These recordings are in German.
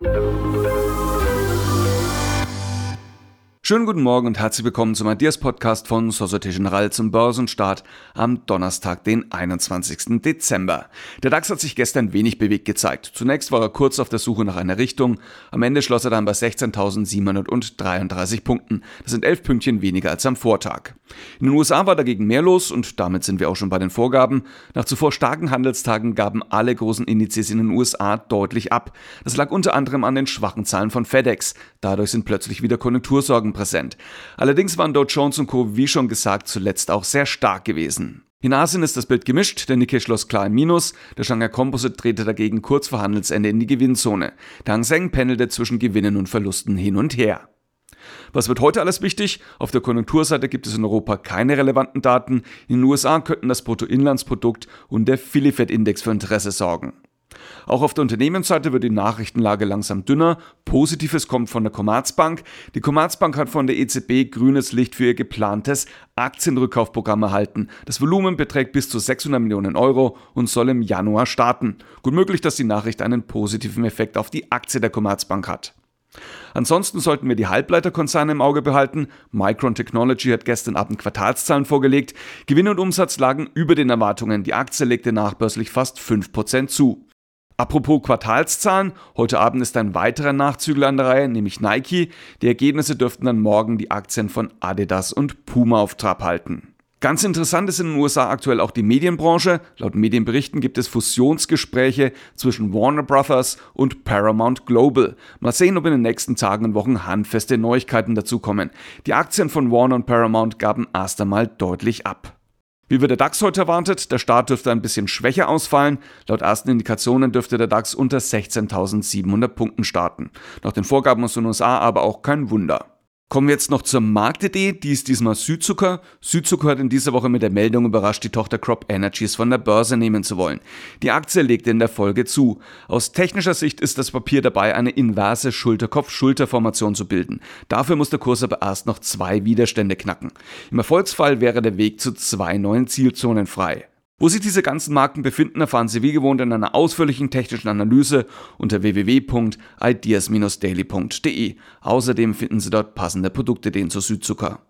Hello. Schönen guten Morgen und herzlich willkommen zum Ideas Podcast von Societe Generale zum Börsenstart am Donnerstag, den 21. Dezember. Der DAX hat sich gestern wenig bewegt gezeigt. Zunächst war er kurz auf der Suche nach einer Richtung. Am Ende schloss er dann bei 16.733 Punkten. Das sind elf Pünktchen weniger als am Vortag. In den USA war dagegen mehr los und damit sind wir auch schon bei den Vorgaben. Nach zuvor starken Handelstagen gaben alle großen Indizes in den USA deutlich ab. Das lag unter anderem an den schwachen Zahlen von FedEx. Dadurch sind plötzlich wieder Konjunktursorgen präsent. Allerdings waren Dow Jones und Co., wie schon gesagt, zuletzt auch sehr stark gewesen. In Asien ist das Bild gemischt, der Nikkei schloss klar im Minus, der Shanghai Composite drehte dagegen kurz vor Handelsende in die Gewinnzone. Der Hang Seng pendelte zwischen Gewinnen und Verlusten hin und her. Was wird heute alles wichtig? Auf der Konjunkturseite gibt es in Europa keine relevanten Daten. In den USA könnten das Bruttoinlandsprodukt und der Philly-Fed-Index für Interesse sorgen. Auch auf der Unternehmensseite wird die Nachrichtenlage langsam dünner. Positives kommt von der Commerzbank. Die Commerzbank hat von der EZB grünes Licht für ihr geplantes Aktienrückkaufprogramm erhalten. Das Volumen beträgt bis zu 600 Millionen Euro und soll im Januar starten. Gut möglich, dass die Nachricht einen positiven Effekt auf die Aktie der Commerzbank hat. Ansonsten sollten wir die Halbleiterkonzerne im Auge behalten. Micron Technology hat gestern Abend Quartalszahlen vorgelegt. Gewinn und Umsatz lagen über den Erwartungen. Die Aktie legte nachbörslich fast 5% zu. Apropos Quartalszahlen, heute Abend ist ein weiterer Nachzügler an der Reihe, nämlich Nike. Die Ergebnisse dürften dann morgen die Aktien von Adidas und Puma auf Trab halten. Ganz interessant ist in den USA aktuell auch die Medienbranche. Laut Medienberichten gibt es Fusionsgespräche zwischen Warner Brothers und Paramount Global. Mal sehen, ob in den nächsten Tagen und Wochen handfeste Neuigkeiten dazukommen. Die Aktien von Warner und Paramount gaben erst einmal deutlich ab. Wie wird der DAX heute erwartet? Der Start dürfte ein bisschen schwächer ausfallen. Laut ersten Indikationen dürfte der DAX unter 16.700 Punkten starten. Nach den Vorgaben aus den USA aber auch kein Wunder. Kommen wir jetzt noch zur Marktidee, die ist diesmal Südzucker. Südzucker hat in dieser Woche mit der Meldung überrascht, die Tochter Crop Energies von der Börse nehmen zu wollen. Die Aktie legte in der Folge zu. Aus technischer Sicht ist das Papier dabei, eine inverse Schulterkopf-Schulterformation zu bilden. Dafür muss der Kurs aber erst noch zwei Widerstände knacken. Im Erfolgsfall wäre der Weg zu zwei neuen Zielzonen frei. Wo sich diese ganzen Marken befinden, erfahren Sie wie gewohnt in einer ausführlichen technischen Analyse unter www.ideas-daily.de. Außerdem finden Sie dort passende Produktideen zu Südzucker.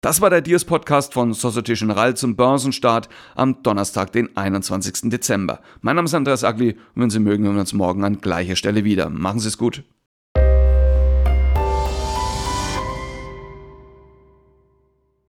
Das war der Ideas Podcast von Societe Generale zum Börsenstart am Donnerstag, den 21. Dezember. Mein Name ist Andreas Agli und wenn Sie mögen, hören wir uns morgen an gleicher Stelle wieder. Machen Sie es gut.